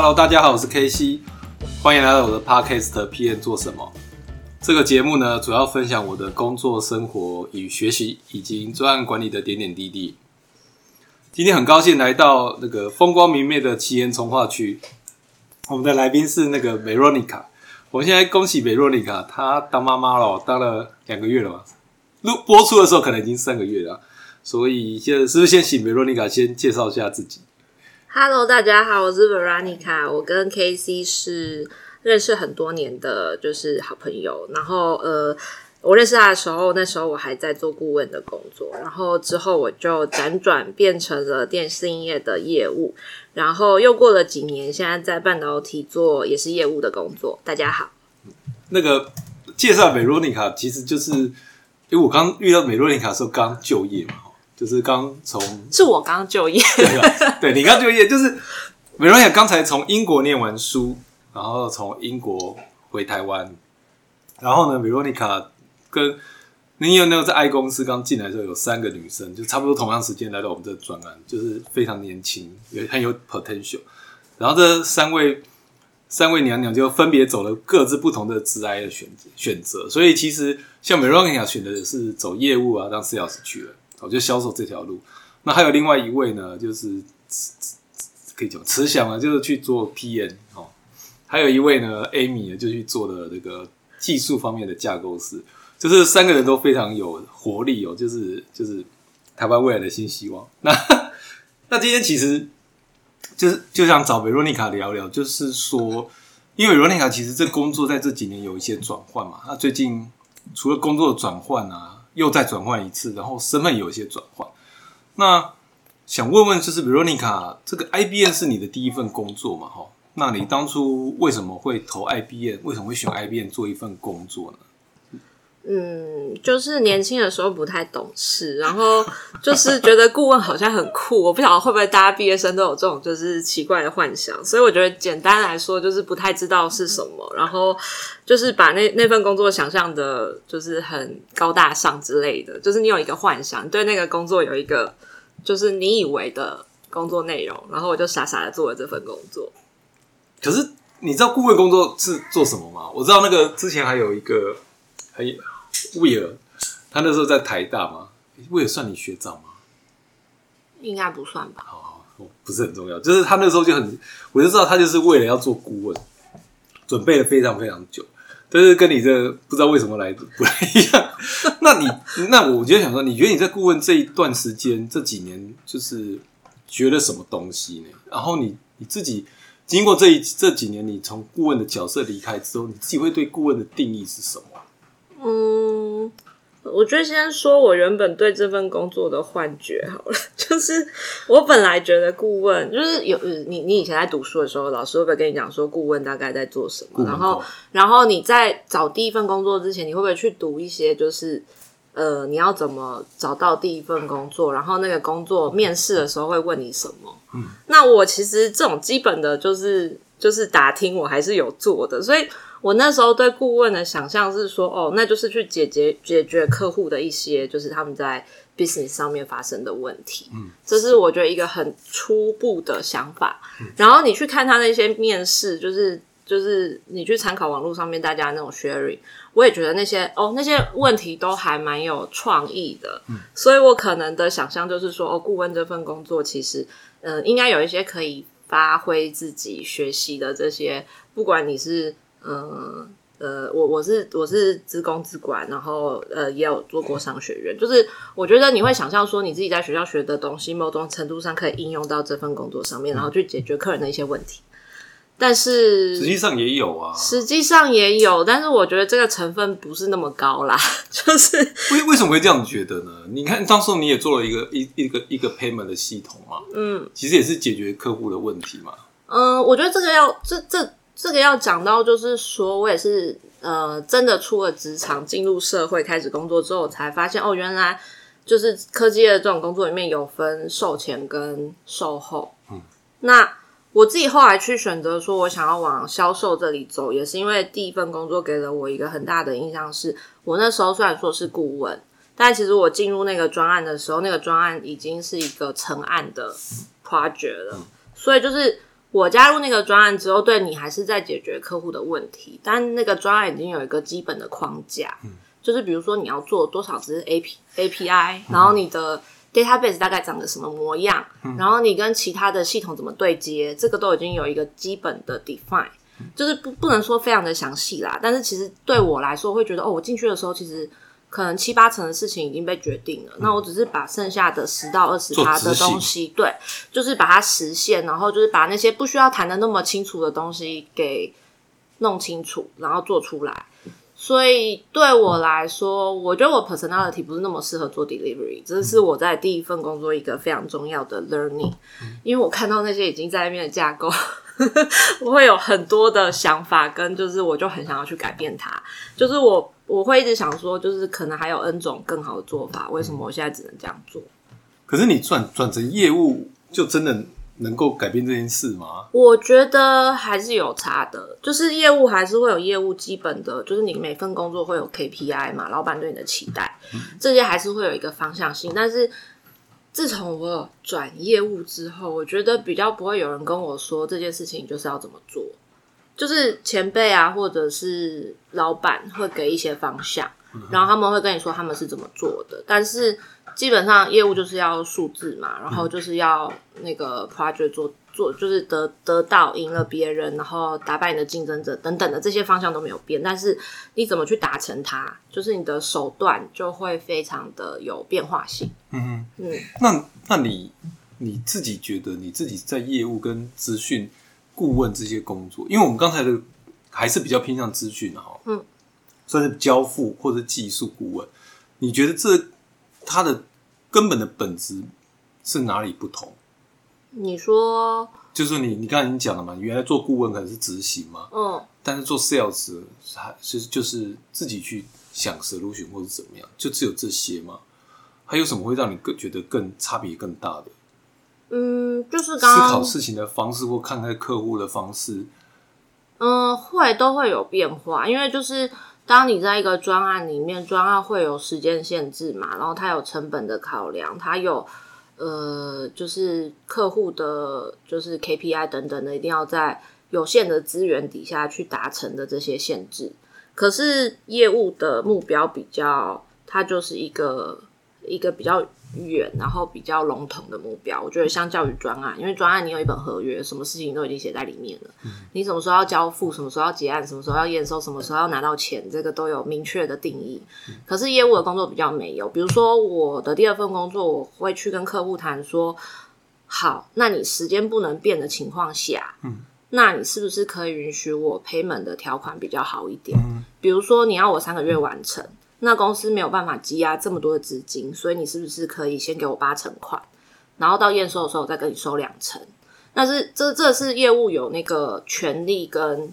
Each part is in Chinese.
Hello，大家好，我是 K C，欢迎来到我的 Podcast P N 做什么？这个节目呢，主要分享我的工作、生活与学习，以及专案管理的点点滴滴。今天很高兴来到那个风光明媚的奇岩从化区，我们的来宾是那个美若妮卡。我现在恭喜美若妮卡，她当妈妈了，当了两个月了吧？录播出的时候可能已经三个月了，所以现在是不是先请美若妮卡先介绍一下自己？Hello，大家好，我是 Veronica，我跟 KC 是认识很多年的，就是好朋友。然后呃，我认识他的时候，那时候我还在做顾问的工作，然后之后我就辗转变成了电信业的业务，然后又过了几年，现在在半导体做也是业务的工作。大家好，那个介绍美若妮卡，其实就是因为我刚遇到美若妮卡的时候刚就业嘛，就是刚从是我刚就业，对你刚就业，就是美若妮卡刚才从英国念完书，然后从英国回台湾，然后呢，美若妮卡跟你有那个在 I 公司刚进来的时候有三个女生，就差不多同样时间来到我们这个专案，就是非常年轻，也很有 potential。然后这三位三位娘娘就分别走了各自不同的职涯的选择选择，所以其实像美若妮卡选的是走业务啊，当 sales 去了，我就销售这条路。那还有另外一位呢，就是可以讲慈祥啊，就是去做 PM 哦。还有一位呢，Amy 呢，就去做了这个技术方面的架构师。就是三个人都非常有活力哦，就是就是台湾未来的新希望。那那今天其实就是就想找维罗妮卡聊聊，就是说，因为维罗妮卡其实这工作在这几年有一些转换嘛，那最近除了工作转换啊，又再转换一次，然后身份有一些转换。那想问问，就是 Borica，，这个 IBM 是你的第一份工作嘛？哈，那你当初为什么会投 IBM？为什么会选 IBM 做一份工作呢？嗯，就是年轻的时候不太懂事，然后就是觉得顾问好像很酷，我不晓得会不会大家毕业生都有这种就是奇怪的幻想，所以我觉得简单来说就是不太知道是什么，然后就是把那那份工作想象的就是很高大上之类的，就是你有一个幻想，对那个工作有一个就是你以为的工作内容，然后我就傻傻的做了这份工作。可是你知道顾问工作是做什么吗？我知道那个之前还有一个很威尔，他那时候在台大嘛，威尔算你学长吗？应该不算吧？好好，不是很重要，就是他那时候就很，我就知道他就是为了要做顾问，准备了非常非常久，但是跟你这不知道为什么来不太一样。那你那我就想说，你觉得你在顾问这一段时间这几年，就是学了什么东西呢？然后你你自己经过这一这几年，你从顾问的角色离开之后，你自己会对顾问的定义是什么？嗯，我就先说我原本对这份工作的幻觉好了，就是我本来觉得顾问就是有你，你以前在读书的时候，老师会不会跟你讲说顾问大概在做什么？然后，然后你在找第一份工作之前，你会不会去读一些就是？呃，你要怎么找到第一份工作？然后那个工作面试的时候会问你什么？嗯，那我其实这种基本的就是就是打听，我还是有做的，所以我那时候对顾问的想象是说，哦，那就是去解决解决客户的一些就是他们在 business 上面发生的问题。嗯，这是我觉得一个很初步的想法。然后你去看他那些面试，就是就是你去参考网络上面大家那种 sharing，我也觉得那些哦那些问题都还蛮有创意的。嗯，所以我可能的想象就是说，哦，顾问这份工作其实，嗯、应该有一些可以发挥自己学习的这些，不管你是嗯。呃，我我是我是职工资管，然后呃也有做过商学院，就是我觉得你会想象说你自己在学校学的东西，某种程度上可以应用到这份工作上面，然后去解决客人的一些问题。但是实际上也有啊。实际上也有，但是我觉得这个成分不是那么高啦，就是为为什么会这样觉得呢？你看，当时你也做了一个一一个一个 payment 的系统嘛，嗯其实也是解决客户的问题嘛。嗯，我觉得这个要这这这个要讲到，就是说我也是呃真的出了职场，进入社会开始工作之后，才发现哦，原来就是科技的这种工作里面有分售前跟售后。嗯，那我自己后来去选择说，我想要往销售这里走，也是因为第一份工作给了我一个很大的印象是，我那时候虽然说是顾问，但其实我进入那个专案的时候，那个专案已经是一个成案的 project 了，所以就是我加入那个专案之后，对你还是在解决客户的问题，但那个专案已经有一个基本的框架，就是比如说你要做多少只 A P A P I，然后你的 database 大概长得什么模样，然后你跟其他的系统怎么对接，这个都已经有一个基本的 define，就是不不能说非常的详细啦，但是其实对我来说会觉得，哦，我进去的时候其实。可能七八成的事情已经被决定了，那我只是把剩下的十到二十趴的东西，对，就是把它实现，然后就是把那些不需要谈的那么清楚的东西给弄清楚，然后做出来。所以对我来说，我觉得我 personality 不是那么适合做 delivery，这是我在第一份工作一个非常重要的 learning，因为我看到那些已经在那边的架构。我会有很多的想法，跟就是我就很想要去改变它。就是我我会一直想说，就是可能还有 N 种更好的做法，为什么我现在只能这样做？可是你转转成业务，就真的能够改变这件事吗？我觉得还是有差的。就是业务还是会有业务基本的，就是你每份工作会有 KPI 嘛，老板对你的期待，这些还是会有一个方向性，但是。自从我转业务之后，我觉得比较不会有人跟我说这件事情就是要怎么做，就是前辈啊，或者是老板会给一些方向，然后他们会跟你说他们是怎么做的，但是基本上业务就是要数字嘛，然后就是要那个 project 做。做就是得得到赢了别人，然后打败你的竞争者等等的这些方向都没有变，但是你怎么去达成它，就是你的手段就会非常的有变化性。嗯嗯，那那你你自己觉得你自己在业务跟资讯顾问这些工作，因为我们刚才的还是比较偏向资讯哈，嗯，算是交付或者技术顾问，你觉得这它的根本的本质是哪里不同？你说，就是你，你刚才已经讲了嘛，原来做顾问可能是执行嘛，嗯，但是做 sales 还是就是自己去想 solution 或者怎么样，就只有这些吗？还有什么会让你更觉得更差别更大的？嗯，就是思考事情的方式或看待客户的方式，嗯，会都会有变化，因为就是当你在一个专案里面，专案会有时间限制嘛，然后它有成本的考量，它有。呃，就是客户的，就是 KPI 等等的，一定要在有限的资源底下去达成的这些限制。可是业务的目标比较，它就是一个一个比较。远，然后比较笼统的目标，我觉得相较于专案，因为专案你有一本合约，什么事情都已经写在里面了。你什么时候要交付，什么时候要结案，什么时候要验收，什么时候要拿到钱，这个都有明确的定义。可是业务的工作比较没有，比如说我的第二份工作，我会去跟客户谈说，好，那你时间不能变的情况下，嗯，那你是不是可以允许我 payment 的条款比较好一点？比如说你要我三个月完成。那公司没有办法积压这么多的资金，所以你是不是可以先给我八成款，然后到验收的时候再跟你收两成？那是这这是业务有那个权利跟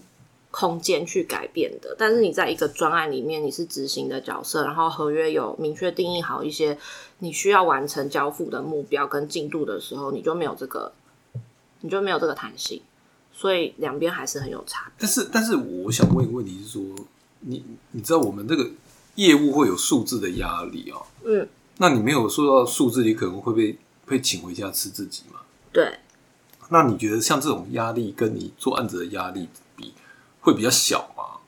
空间去改变的，但是你在一个专案里面，你是执行的角色，然后合约有明确定义好一些你需要完成交付的目标跟进度的时候，你就没有这个，你就没有这个弹性，所以两边还是很有差。但是，但是我想问一个问题是说，你你知道我们这个。业务会有数字的压力哦。嗯，那你没有说到数字，你可能会被被请回家吃自己嘛？对。那你觉得像这种压力，跟你做案子的压力比，会比较小吗？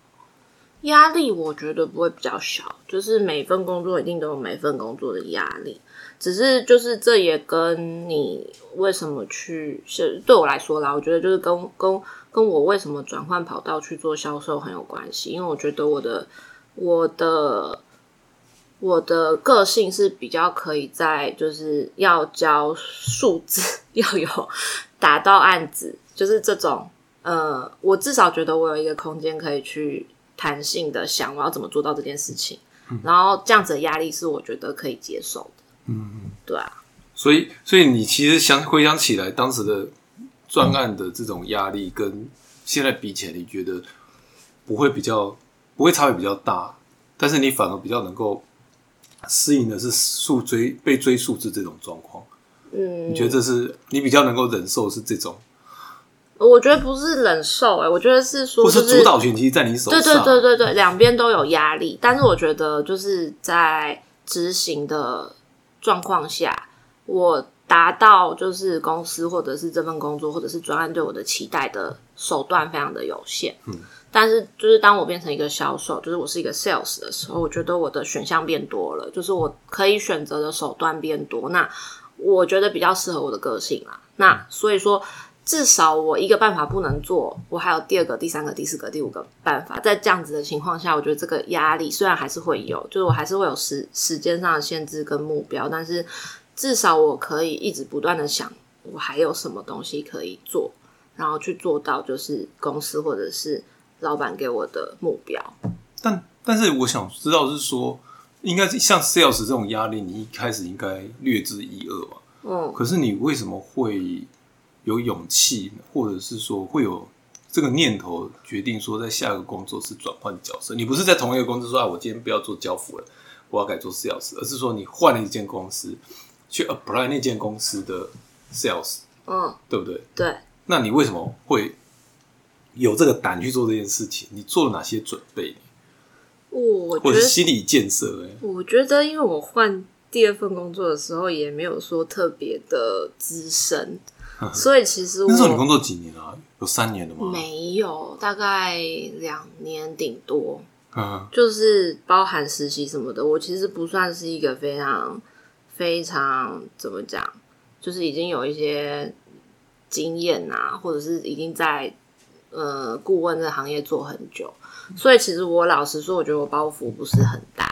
压力我觉得不会比较小，就是每份工作一定都有每份工作的压力，只是就是这也跟你为什么去是对我来说啦，我觉得就是跟跟跟我为什么转换跑道去做销售很有关系，因为我觉得我的。我的我的个性是比较可以在，就是要交数字，要有打到案子，就是这种。呃，我至少觉得我有一个空间可以去弹性的想我要怎么做到这件事情，然后这样子的压力是我觉得可以接受的。嗯嗯，对啊。所以，所以你其实想回想起来，当时的专案的这种压力，跟现在比起来，你觉得不会比较？不会差别比较大，但是你反而比较能够适应的是数追被追数字这种状况。嗯，你觉得这是你比较能够忍受是这种？我觉得不是忍受，哎，我觉得是说，不是主导权其实在你手上。对对对对对，两边都有压力，但是我觉得就是在执行的状况下，我达到就是公司或者是这份工作或者是专案对我的期待的手段非常的有限。嗯，但是就是当我变成一个销售，就是我是一个 sales 的时候，我觉得我的选项变多了，就是我可以选择的手段变多。那我觉得比较适合我的个性啦。那所以说。至少我一个办法不能做，我还有第二个、第三个、第四个、第五个办法。在这样子的情况下，我觉得这个压力虽然还是会有，就是我还是会有时时间上的限制跟目标，但是至少我可以一直不断的想，我还有什么东西可以做，然后去做到就是公司或者是老板给我的目标。但但是我想知道是说，应该是像 sales 这种压力，你一开始应该略知一二吧？嗯，可是你为什么会？有勇气，或者是说会有这个念头，决定说在下一个工作是转换角色。你不是在同一个公司说啊，我今天不要做交付了，我要改做 sales，而是说你换了一间公司去 apply 那间公司的 sales，嗯，对不对？对。那你为什么会有这个胆去做这件事情？你做了哪些准备？我或者心理建设？哎，我觉得，因为我换第二份工作的时候，也没有说特别的资深。所以其实那时候你工作几年啊？有三年的吗？没有，大概两年顶多。嗯，就是包含实习什么的。我其实不算是一个非常非常怎么讲，就是已经有一些经验啊，或者是已经在呃顾问这行业做很久。所以其实我老实说，我觉得我包袱不是很大。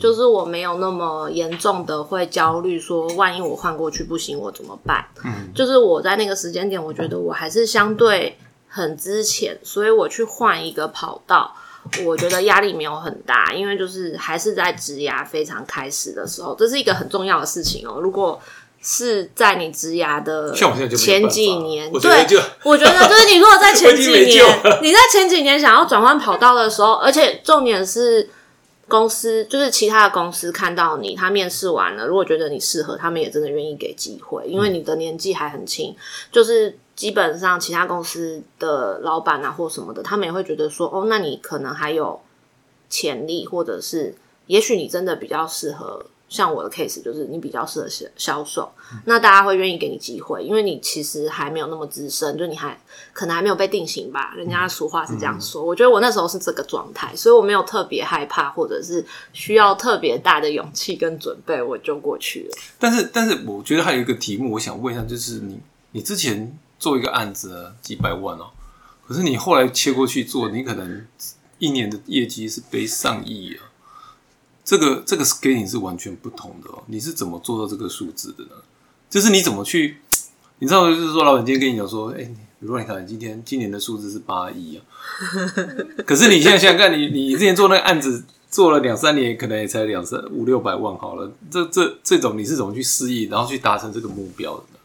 就是我没有那么严重的会焦虑，说万一我换过去不行，我怎么办？嗯，就是我在那个时间点，我觉得我还是相对很之前，所以我去换一个跑道，我觉得压力没有很大，因为就是还是在职涯非常开始的时候，这是一个很重要的事情哦。如果是在你职涯的前几年，对，我觉得就是 你如果在前几年，你在前几年想要转换跑道的时候，而且重点是。公司就是其他的公司看到你，他面试完了，如果觉得你适合，他们也真的愿意给机会，因为你的年纪还很轻。就是基本上其他公司的老板啊或什么的，他们也会觉得说，哦，那你可能还有潜力，或者是也许你真的比较适合。像我的 case 就是你比较适合销销售，那大家会愿意给你机会，因为你其实还没有那么资深，就你还可能还没有被定型吧。人家俗话是这样说，我觉得我那时候是这个状态，所以我没有特别害怕，或者是需要特别大的勇气跟准备，我就过去了。但是，但是我觉得还有一个题目，我想问一下，就是你你之前做一个案子几百万哦，可是你后来切过去做，你可能一年的业绩是背上亿啊。这个这个 scaling 是完全不同的哦，你是怎么做到这个数字的呢？就是你怎么去，你知道，就是说老板今天跟你讲说，哎，比如说你看今天今年的数字是八亿啊，可是你现在想想看，你你之前做那个案子做了两三年，可能也才两三五六百万好了，这这这种你是怎么去适应，然后去达成这个目标的？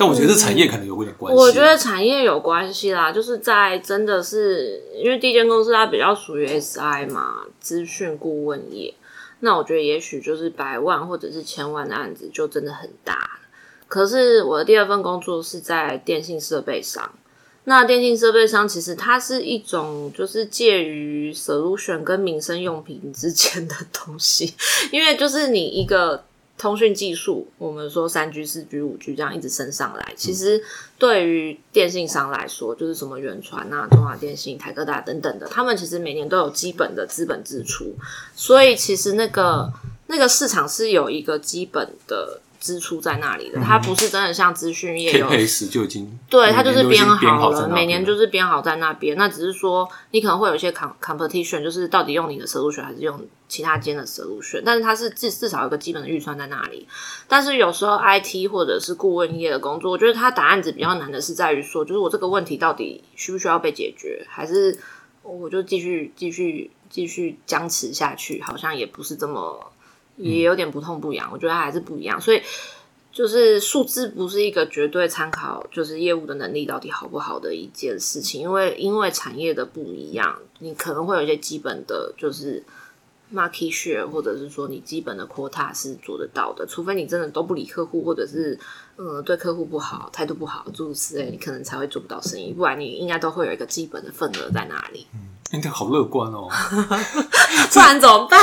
但我觉得产业可能有点关系。我觉得产业有关系啦，就是在真的是因为第一间公司它比较属于 SI 嘛，资讯顾问业。那我觉得也许就是百万或者是千万的案子就真的很大。可是我的第二份工作是在电信设备商。那电信设备商其实它是一种就是介于 solution 跟民生用品之间的东西，因为就是你一个。通讯技术，我们说三 G、四 G、五 G 这样一直升上来，其实对于电信商来说，就是什么远传啊、中华电信、台科大等等的，他们其实每年都有基本的资本支出，所以其实那个那个市场是有一个基本的。支出在那里的，它不是真的像资讯业有就已经对它就是编好了，每年就是编好在那边。那只是说你可能会有一些 com competition，就是到底用你的 solution 还是用其他间的 solution，但是它是至至少有个基本的预算在那里。但是有时候 IT 或者是顾问业的工作，我觉得它答案子比较难的是在于说，就是我这个问题到底需不需要被解决，还是我就继续继续继续僵持下去，好像也不是这么。也有点不痛不痒，我觉得还是不一样，所以就是数字不是一个绝对参考，就是业务的能力到底好不好的一件事情，因为因为产业的不一样，你可能会有一些基本的，就是 market share，或者是说你基本的 quota 是做得到的，除非你真的都不理客户，或者是嗯对客户不好，态度不好，诸如此类，你可能才会做不到生意，不然你应该都会有一个基本的份额在那里。应该好乐观哦，不然怎么办？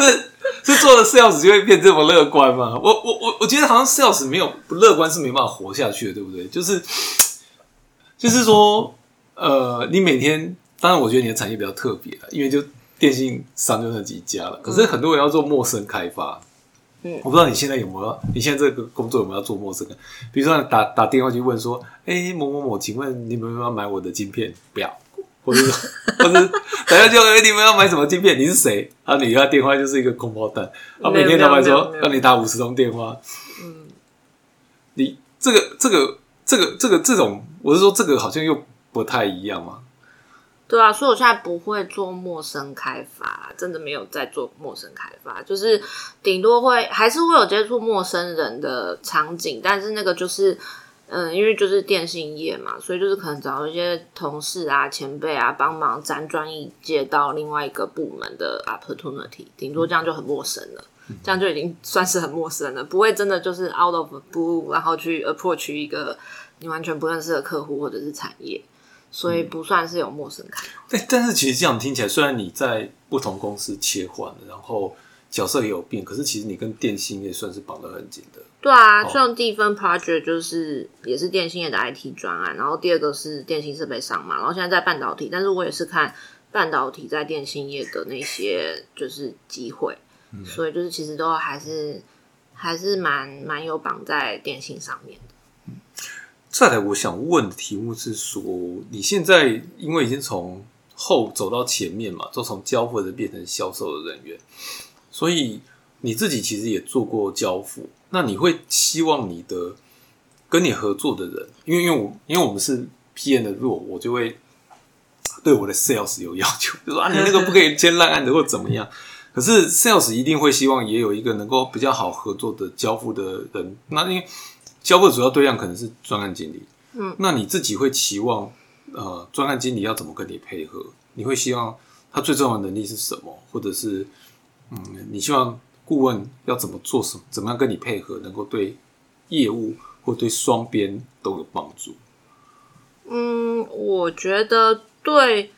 是是做了 sales 就会变这么乐观吗？我我我我觉得好像 sales 没有不乐观是没办法活下去的，对不对？就是就是说，呃，你每天，当然我觉得你的产业比较特别了，因为就电信商就那几家了。可是很多人要做陌生开发，嗯我不知道你现在有没有，你现在这个工作有没有要做陌生的？比如说打打电话去问说，哎、某某某，请问你们有没有要买我的晶片？不要。或者是，或者是打电话就哎，你们要买什么晶片？你是谁？啊，你他电话就是一个空包弹，啊，每天老板说让你打五十通电话，嗯你这个这个这个这个这种，我是说这个好像又不太一样嘛。对啊，所以我现在不会做陌生开发，真的没有在做陌生开发，就是顶多会还是会有接触陌生人的场景，但是那个就是。嗯，因为就是电信业嘛，所以就是可能找一些同事啊、前辈啊帮忙辗转一接到另外一个部门的 opportunity，顶多这样就很陌生了，这样就已经算是很陌生了，不会真的就是 out of blue，然后去 approach 一个你完全不认识的客户或者是产业，所以不算是有陌生感。但但是其实这样听起来，虽然你在不同公司切换，然后角色也有变，可是其实你跟电信业算是绑得很紧的。对啊，像第一份 project 就是也是电信业的 IT 专案，然后第二个是电信设备商嘛，然后现在在半导体，但是我也是看半导体在电信业的那些就是机会，所以就是其实都还是还是蛮蛮有绑在电信上面的。再来，我想问的题目是说，你现在因为已经从后走到前面嘛，就从交付的变成销售的人员，所以你自己其实也做过交付。那你会希望你的跟你合作的人，因为因为我因为我们是 P N 的弱，我就会对我的 sales 有要求，就说啊，你那个不可以签烂案子或怎么样。可是 sales 一定会希望也有一个能够比较好合作的交付的人。那因为交付的主要对象可能是专案经理，嗯，那你自己会期望呃专案经理要怎么跟你配合？你会希望他最重要的能力是什么？或者是嗯，你希望顾问要怎么做什么？怎么样跟你配合，能够对业务或对双边都有帮助？嗯，我觉得对，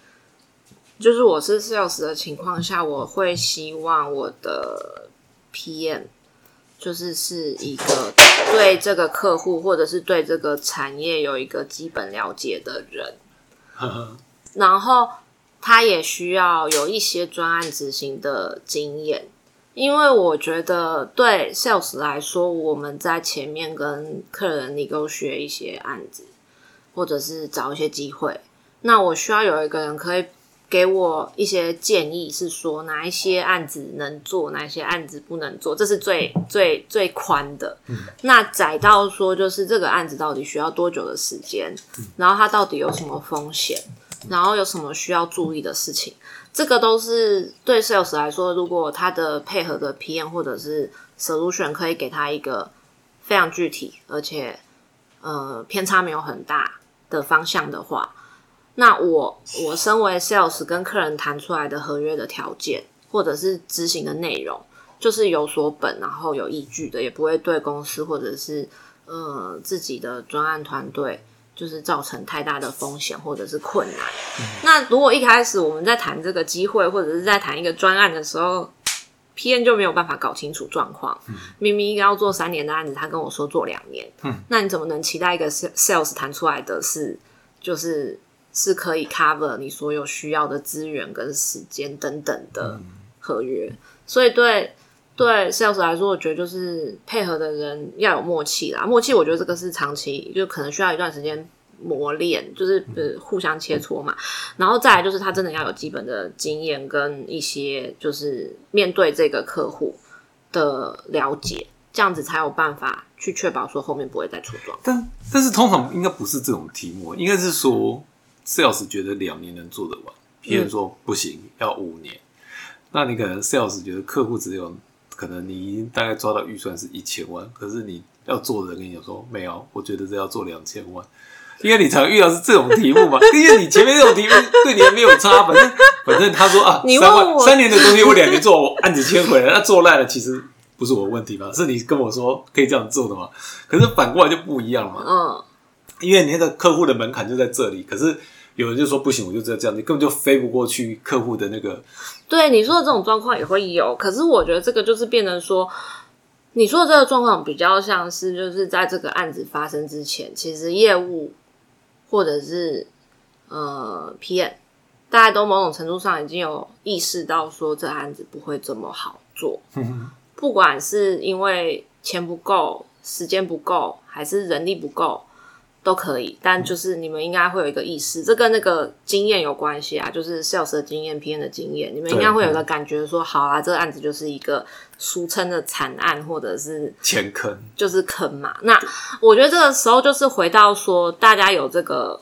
就是我是 sales 的情况下，我会希望我的 PM 就是是一个对这个客户或者是对这个产业有一个基本了解的人，然后他也需要有一些专案执行的经验。因为我觉得对 sales 来说，我们在前面跟客人你够学一些案子，或者是找一些机会，那我需要有一个人可以给我一些建议，是说哪一些案子能做，哪一些案子不能做，这是最最最宽的。那窄到说，就是这个案子到底需要多久的时间，然后它到底有什么风险，然后有什么需要注意的事情，这个都是对 sales 来说，如果他的。配合的。PM 或者是 solution 可以给他一个非常具体，而且呃偏差没有很大的。方向的。话，那我我身为 sales 跟客人谈出来的。合约的。条件，或者是执行的。内容，就是有所本，然后有依据的，也不会对公司或者是呃自己的。专案团队。就是造成太大的风险或者是困难。那如果一开始我们在谈这个机会，或者是在谈一个专案的时候，P N 就没有办法搞清楚状况。明明应该要做三年的案子，他跟我说做两年，那你怎么能期待一个 sales 谈出来的是就是是可以 cover 你所有需要的资源跟时间等等的合约？所以对。对 sales 来说，我觉得就是配合的人要有默契啦。默契，我觉得这个是长期，就可能需要一段时间磨练，就是呃互相切磋嘛。然后再来就是他真的要有基本的经验跟一些就是面对这个客户的了解，这样子才有办法去确保说后面不会再出状况。但但是通常应该不是这种题目，应该是说 sales 觉得两年能做得完别人说不行，要五年。那你可能 sales 觉得客户只有可能你大概抓到预算是一千万，可是你要做的人跟你讲说没有，我觉得这要做两千万，因为你常遇到是这种题目嘛，因为你前面这种题目对你也没有差，反正反正他说啊，你三万三年的东西我两年做，我案子签回来，那做烂了其实不是我问题吧？是你跟我说可以这样做的嘛？可是反过来就不一样了嘛，嗯，因为你那个客户的门槛就在这里，可是有人就说不行，我就这样，你根本就飞不过去客户的那个。对你说的这种状况也会有，可是我觉得这个就是变成说，你说的这个状况比较像是就是在这个案子发生之前，其实业务或者是呃 PM，大家都某种程度上已经有意识到说这案子不会这么好做，不管是因为钱不够、时间不够，还是人力不够。都可以，但就是你们应该会有一个意识，这跟那个经验有关系啊，就是 sales 的经验、PM 的经验，你们应该会有个感觉，说好啊，这个案子就是一个俗称的惨案，或者是钱坑，就是坑嘛。那我觉得这个时候就是回到说，大家有这个。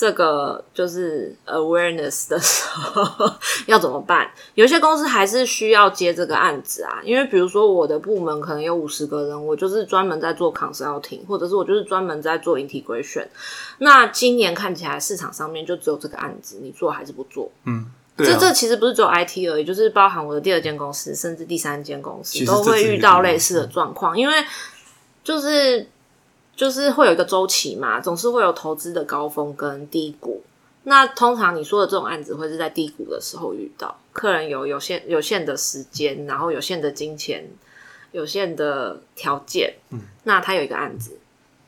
这个就是 awareness 的时候要怎么办？有些公司还是需要接这个案子啊，因为比如说我的部门可能有五十个人，我就是专门在做 consulting，或者是我就是专门在做 integration。那今年看起来市场上面就只有这个案子，你做还是不做？嗯，这这其实不是只有 IT 而已，就是包含我的第二间公司，甚至第三间公司都会遇到类似的状况，因为就是。就是会有一个周期嘛，总是会有投资的高峰跟低谷。那通常你说的这种案子会是在低谷的时候遇到，客人有有限有限的时间，然后有限的金钱，有限的条件。嗯，那他有一个案子，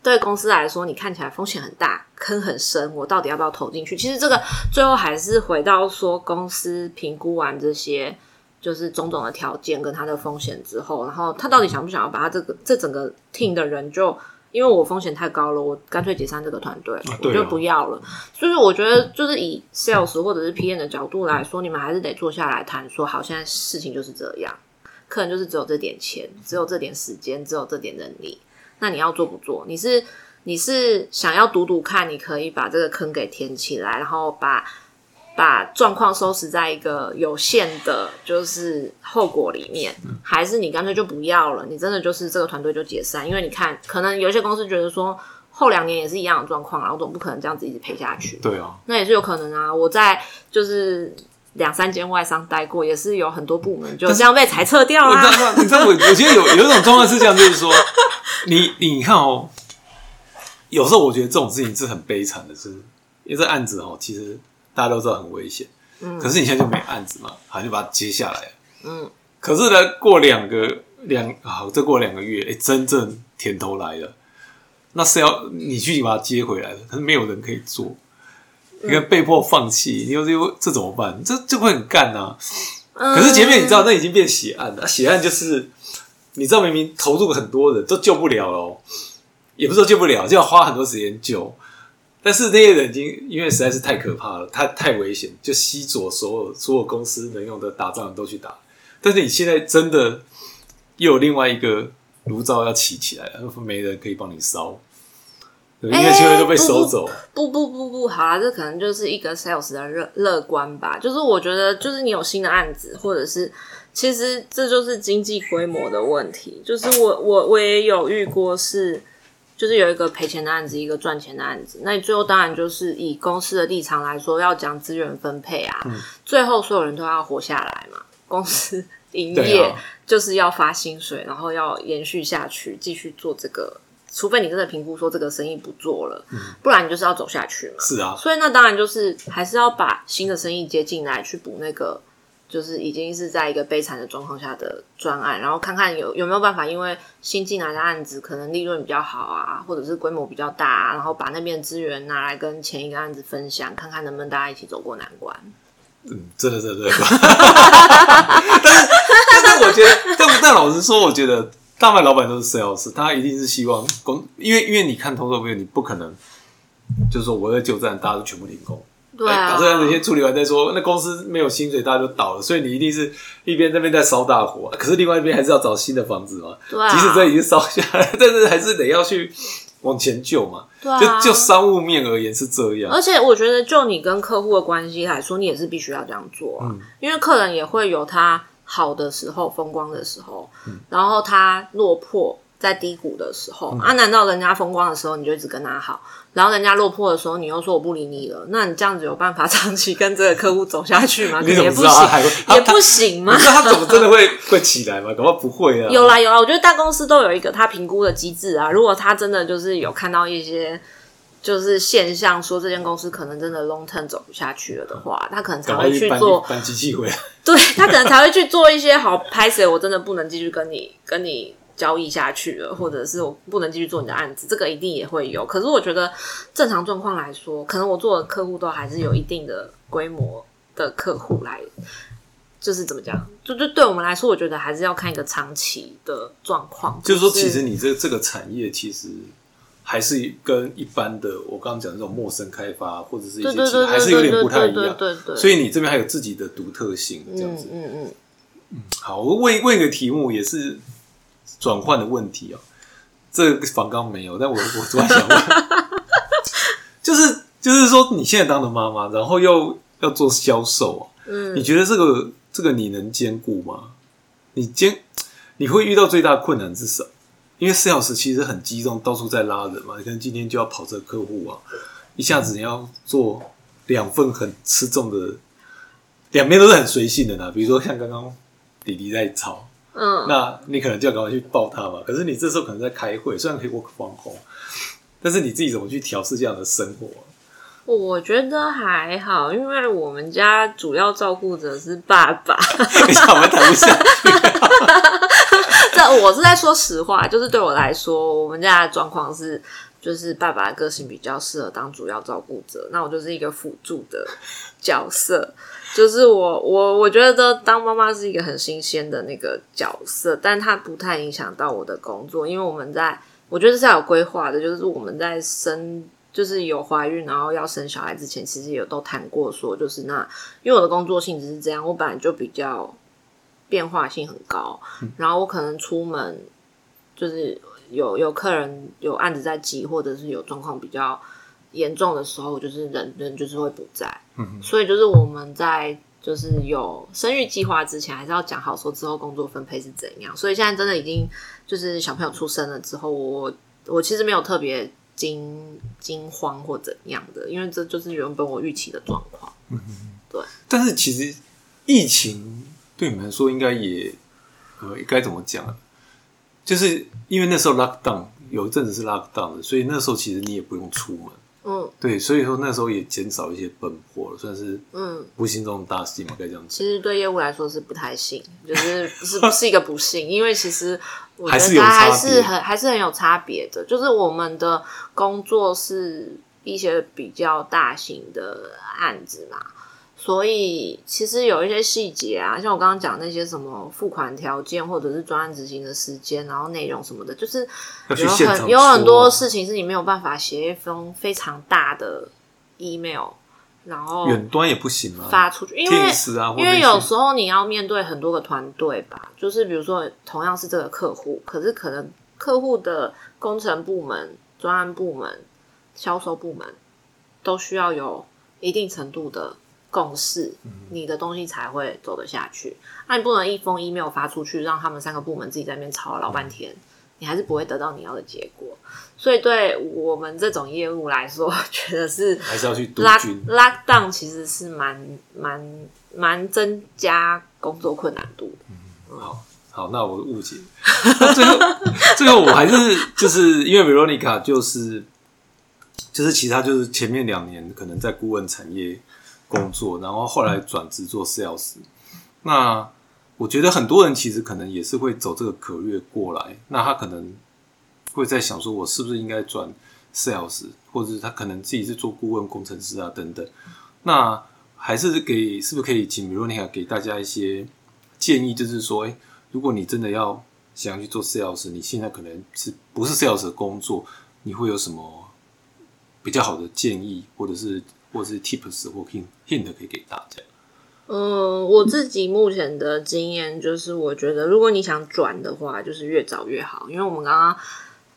对公司来说，你看起来风险很大，坑很深，我到底要不要投进去？其实这个最后还是回到说，公司评估完这些就是种种的条件跟他的风险之后，然后他到底想不想要把他这个这整个 team 的人就。因为我风险太高了，我干脆解散这个团队，我就不要了。所以我觉得，就是以 sales 或者是 PM 的角度来说，你们还是得坐下来谈，说好，现在事情就是这样，客人就是只有这点钱，只有这点时间，只有这点能力，那你要做不做？你是你是想要赌赌看，你可以把这个坑给填起来，然后把。把状况收拾在一个有限的，就是后果里面，还是你干脆就不要了？你真的就是这个团队就解散？因为你看，可能有些公司觉得说后两年也是一样的状况啊，我总不可能这样子一直赔下去。对啊，那也是有可能啊。我在就是两三间外商待过，也是有很多部门就这样被裁撤掉了。你知道，我我觉得有有一种状况是这样，就是说，你你看哦，有时候我觉得这种事情是很悲惨的，是因为这案子哦，其实。大家都知道很危险，嗯，可是你现在就没案子嘛，好就把它接下来，嗯，可是呢，过两个两好，再过两个月，哎，真正甜头来了，那是要你去把它接回来的，可是没有人可以做，你看被迫放弃，你又又这怎么办？这就会很干呐。可是前面你知道，那已经变血案了，血案就是你知道，明明投入很多人都救不了了，也不是说救不了，就要花很多时间救。但是那些人已经因为实在是太可怕了，太太危险，就吸走所有所有公司能用的打仗都去打。但是你现在真的又有另外一个炉灶要起起来了，没人可以帮你烧，因为机会都被收走。不不不不，好啦，这可能就是一个 sales 的乐乐观吧。就是我觉得，就是你有新的案子，或者是其实这就是经济规模的问题。就是我我我也有遇过是。就是有一个赔钱的案子，一个赚钱的案子。那你最后当然就是以公司的立场来说，要讲资源分配啊。最后所有人都要活下来嘛，公司 营业就是要发薪水，然后要延续下去，继续做这个。除非你真的评估说这个生意不做了，不然你就是要走下去嘛。是啊，所以那当然就是还是要把新的生意接进来，去补那个。就是已经是在一个悲惨的状况下的专案，然后看看有有没有办法，因为新进来的案子可能利润比较好啊，或者是规模比较大，啊然后把那边资源拿来跟前一个案子分享，看看能不能大家一起走过难关。嗯，真的真的。但是但是我觉得，但但老实说，我觉得大麦老板都是 sales，他一定是希望工，因为因为你看通作费，你不可能就是说我在救站，大家都全部停工。对啊，把这样子先处理完再说。那公司没有薪水，大家就倒了。所以你一定是一边那边在烧大火，可是另外一边还是要找新的房子嘛。对啊，即使这已经烧下来，但是还是得要去往前救嘛。对啊，就就商务面而言是这样。而且我觉得，就你跟客户的关系来说，你也是必须要这样做啊。因为客人也会有他好的时候、风光的时候，然后他落魄。在低谷的时候啊，难道人家风光的时候你就一直跟他好，然后人家落魄的时候你又说我不理你了？那你这样子有办法长期跟这个客户走下去吗？你怎么知道 也不行吗？那他怎么真的会 会起来吗？恐怕不会啊。有啦有啦，我觉得大公司都有一个他评估的机制啊。如果他真的就是有看到一些就是现象，说这间公司可能真的 long term 走不下去了的话，他可能才会去做，搬机器回来。对他可能才会去做一些好拍谁，我真的不能继续跟你跟你交易下去了，或者是我不能继续做你的案子，这个一定也会有。可是我觉得正常状况来说，可能我做的客户都还是有一定的规模的客户来，就是怎么讲，就就对我们来说，我觉得还是要看一个长期的状况。就是说，其实你这这个产业其实还是跟一般的我刚刚讲的这种陌生开发或者是一些其他对对还是有点不太一样。对对对，所以你这边还有自己的独特性，这样子。嗯嗯嗯，好，我问问一个题目，也是转换的问题哦。这个访纲没有，但我我突然想问，就是就是说，你现在当了妈妈，然后又要做销售啊，嗯你觉得这个这个你能兼顾吗？你兼你会遇到最大的困难是什么？因为 sales 其实很激动，到处在拉人嘛，你可能今天就要跑这个客户啊，一下子你要做两份很吃重的，两边都是很随性的呢。比如说像刚刚弟弟在吵，嗯，那你可能就要赶快去抱他嘛。可是你这时候可能在开会，虽然可以 work from home，但是你自己怎么去调试这样的生活啊、我觉得还好，因为我们家主要照顾者是爸爸。你想我们谈不下去。这我是在说实话，就是对我来说，我们家的状况是，就是爸爸的个性比较适合当主要照顾者，那我就是一个辅助的角色。就是我我我觉得当妈妈是一个很新鲜的那个角色，但它不太影响到我的工作，因为我们在我觉得是要有规划的，就是我们在生。就是有怀孕，然后要生小孩之前，其实有都谈过说，就是那因为我的工作性质是这样，我本来就比较变化性很高，然后我可能出门就是有有客人有案子在急，或者是有状况比较严重的时候，就是人人就是会不在，所以就是我们在就是有生育计划之前，还是要讲好说之后工作分配是怎样。所以现在真的已经就是小朋友出生了之后，我我其实没有特别惊惊慌或怎样的，因为这就是原本我预期的状况。嗯，对但是其实疫情对你们来说应该也呃该怎么讲啊？就是因为那时候 lock down 有一阵子是 lock down 的，所以那时候其实你也不用出门，嗯对，所以说那时候也减少一些奔波了，算是嗯，不幸中的大幸嘛，该这样子。其实对业务来说是不太幸，就是 是不是一个不幸，因为其实我觉得还是很还是很有差别的。就是我们的工作是一些比较大型的案子嘛，所以其实有一些细节啊，像我刚刚讲那些什么付款条件，或者是专案执行的时间，然后内容什么的，就是有很有很多事情是你没有办法写一封非常大的 email，然后远端也不行啊，发出去，因为啊，因为有时候你要面对很多个团队吧，就是比如说同样是这个客户，可是可能客户的工程部门、专案部门、销售部门都需要有一定程度的共识，你的东西才会走得下去。那、你不能一封 email 发出去，让他们三个部门自己在那边吵老半天，你还是不会得到你要的结果。所以对我们这种业务来说，我觉得是还是要去督 lock 军。lock down 其实是蛮蛮蛮增加工作困难度的。好，好，那我误解。那最后，最后我还是就是因为 Veronica 就是就是其他就是前面两年可能在顾问产业工作，然后后来转职做 sales。那我觉得很多人其实可能也是会走这个可略过来，那他可能会在想说，我是不是应该转 sales，或者是他可能自己是做顾问工程师啊等等。那还是给是不是可以请 Veronica 给大家一些建议，就是说，哎、如果你真的要想要去做 sales，你现在可能是不是 sales 的工作，你会有什么比较好的建议，或者是或是 tips 或 hint hint 可以给大家？嗯，我自己目前的经验就是，我觉得如果你想转的话，就是越早越好，因为我们刚刚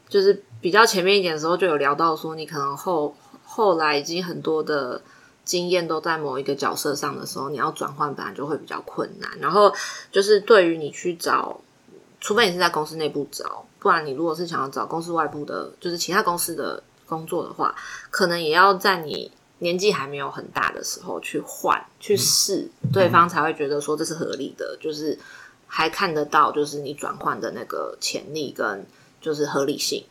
就是比较前面一点的时候就有聊到说，你可能后后来已经很多的经验都在某一个角色上的时候，你要转换本来就会比较困难。然后就是对于你去找，除非你是在公司内部找，不然你如果是想要找公司外部的，就是其他公司的工作的话，可能也要在你年纪还没有很大的时候去换去试，对方才会觉得说这是合理的，就是还看得到就是你转换的那个潜力跟就是合理性。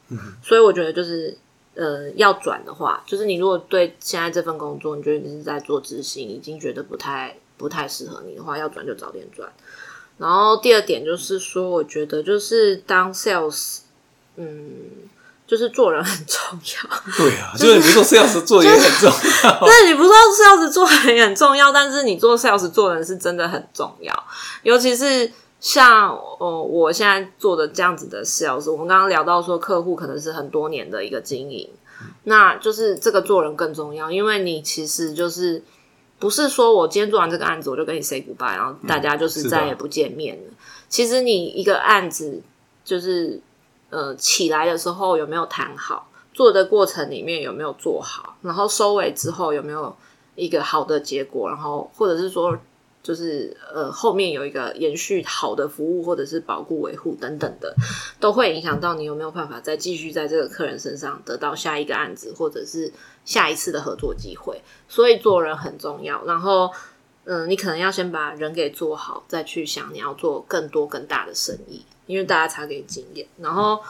所以我觉得就是呃要转的话，就是你如果对现在这份工作，你觉得你是在做执行，已经觉得不太不太适合你的话，要转就早点转。然后第二点就是说，我觉得就是当 sales，嗯，就是做人很重要。对啊，就是你做 sales 做也很重要。但是你不说 sales 做人也很重要，但是你做 sales 做人是真的很重要，尤其是像哦，我现在做的这样子的 sales，我们刚刚聊到说客户可能是很多年的一个经营，那就是这个做人更重要，因为你其实就是。不是说我今天做完这个案子，我就跟你 say goodbye，然后大家就是再也不见面了。其实你一个案子就是呃起来的时候有没有谈好，做的过程里面有没有做好，然后收尾之后有没有一个好的结果，然后或者是说。就是呃，后面有一个延续好的服务，或者是保护维护等等的，都会影响到你有没有办法再继续在这个客人身上得到下一个案子，或者是下一次的合作机会。所以做人很重要。然后，嗯，你可能要先把人给做好，再去想你要做更多更大的生意，因为大家才给经验。然后。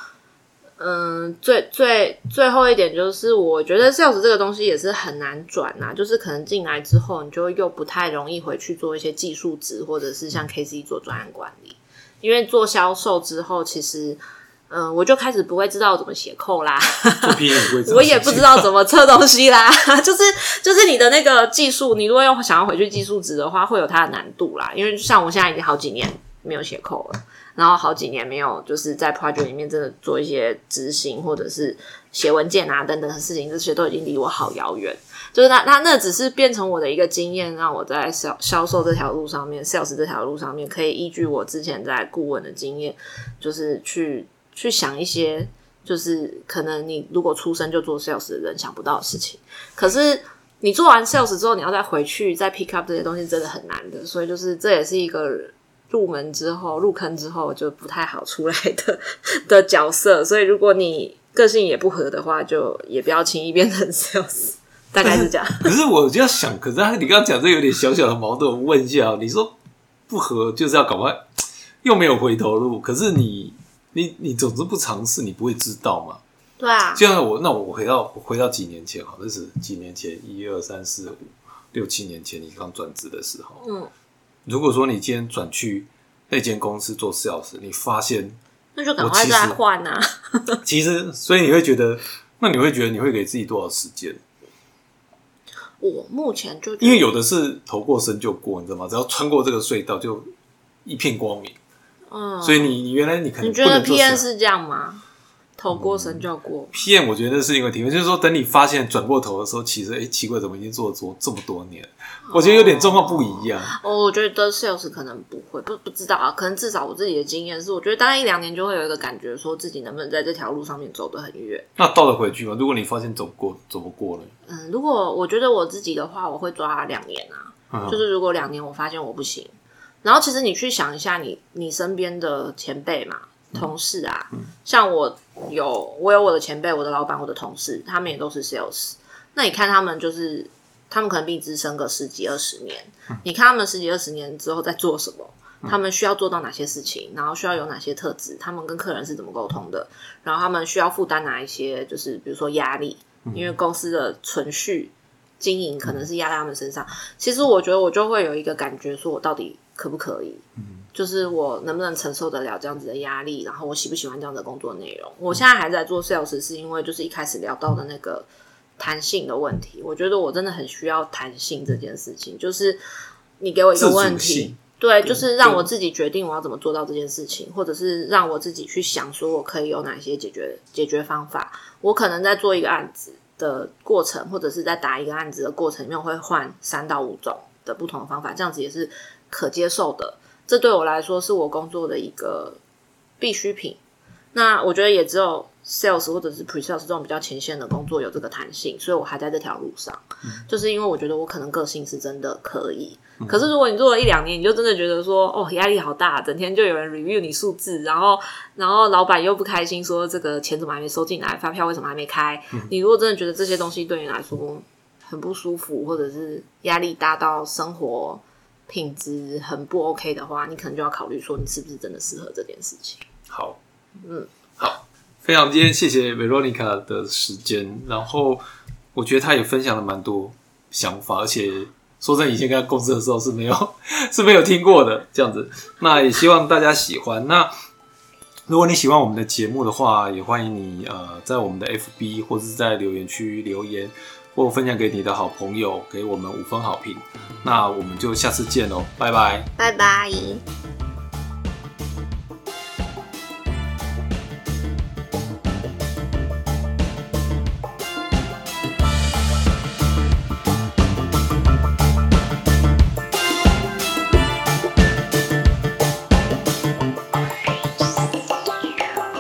嗯，最最最后一点就是，我觉得 sales 这个东西也是很难转呐。就是可能进来之后，你就又不太容易回去做一些技术值，或者是像 K C 做专案管理。因为做销售之后，其实嗯，我就开始不会知道怎么写扣啦，我也不知道怎么测东西啦。就是就是你的那个技术，你如果要想要回去技术值的话，会有它的难度啦。因为像我现在已经好几年没有写扣了。然后好几年没有，就是在 project 里面真的做一些执行或者是写文件啊等等的事情，这些都已经离我好遥远。就是那那那只是变成我的一个经验，让我在销销售这条路上面，sales 这条路上面，可以依据我之前在顾问的经验，就是去去想一些，就是可能你如果出生就做 sales 的人想不到的事情。可是你做完 sales 之后，你要再回去再 pick up 这些东西，真的很难的。所以就是这也是一个。入门之后，入坑之后就不太好出来的 的角色，所以如果你个性也不合的话，就也不要轻易变成 sales，大概是这样。可是我就要想，可是你刚刚讲这有点小小的矛盾，我问一下，你说不合就是要赶快，又没有回头路，可是你你你总之不尝试，你不会知道嘛？对啊。就像我，那我回到回到几年前，好，那是几年前，一二三四五六七年前，你刚转职的时候，嗯。如果说你今天转去那间公司做 sales，你发现那就赶快再换啊。其实，所以你会觉得，那你会觉得你会给自己多少时间？我目前就因为有的是头过身就过，你知道吗？只要穿过这个隧道，就一片光明。嗯，所以你你原来你可能你觉得 P N 是这样吗？头过身就过，PM 我觉得是一个体会，就是说，等你发现转过头的时候，其实哎，奇怪，怎么已经做了做这么多年？我觉得有点状况不一样。哦，我觉得 sales 可能不会，不不知道啊，可能至少我自己的经验是，我觉得大概一两年就会有一个感觉，说自己能不能在这条路上面走得很远。那倒得回去吗？如果你发现走过走不过了，嗯，如果我觉得我自己的话，我会抓两年啊，就是如果两年我发现我不行，然后其实你去想一下，你你身边的前辈嘛。同事啊，像我有我有我的前辈，我的老板，我的同事，他们也都是 sales。那你看他们就是，他们可能比你资深个十几二十年。你看他们十几二十年之后在做什么？他们需要做到哪些事情？然后需要有哪些特质？他们跟客人是怎么沟通的？然后他们需要负担哪一些？就是比如说压力，因为公司的存续经营可能是压在他们身上。其实我觉得我就会有一个感觉，说我到底可不可以？就是我能不能承受得了这样子的压力，然后我喜不喜欢这样的工作内容？我现在还在做 sales，是因为就是一开始聊到的那个弹性的问题。我觉得我真的很需要弹性这件事情，就是你给我一个问题，对，就是让我自己决定我要怎么做到这件事情，或者是让我自己去想说我可以有哪些解决解决方法。我可能在做一个案子的过程，或者是在打一个案子的过程里面，会换三到五种的不同的方法，这样子也是可接受的。这对我来说是我工作的一个必需品。那我觉得也只有 sales 或者是 pre sales 这种比较前线的工作有这个弹性，所以我还在这条路上。就是因为我觉得我可能个性是真的可以。可是如果你做了一两年，你就真的觉得说哦压力好大，整天就有人 review 你数字，然后然后老板又不开心，说这个钱怎么还没收进来，发票为什么还没开？你如果真的觉得这些东西对你来说很不舒服，或者是压力大到生活。品质很不 OK 的话，你可能就要考虑说，你是不是真的适合这件事情。好，嗯，好，非常今天谢谢 Veronica 的时间，然后我觉得她也分享了蛮多想法，而且说真的，以前跟她共事的时候是没有 是没有听过的这样子。那也希望大家喜欢。那如果你喜欢我们的节目的话，也欢迎你呃在我们的 FB 或者是在留言区留言，或分享给你的好朋友，给我们五分好评。那我们就下次见喽，拜拜。拜拜。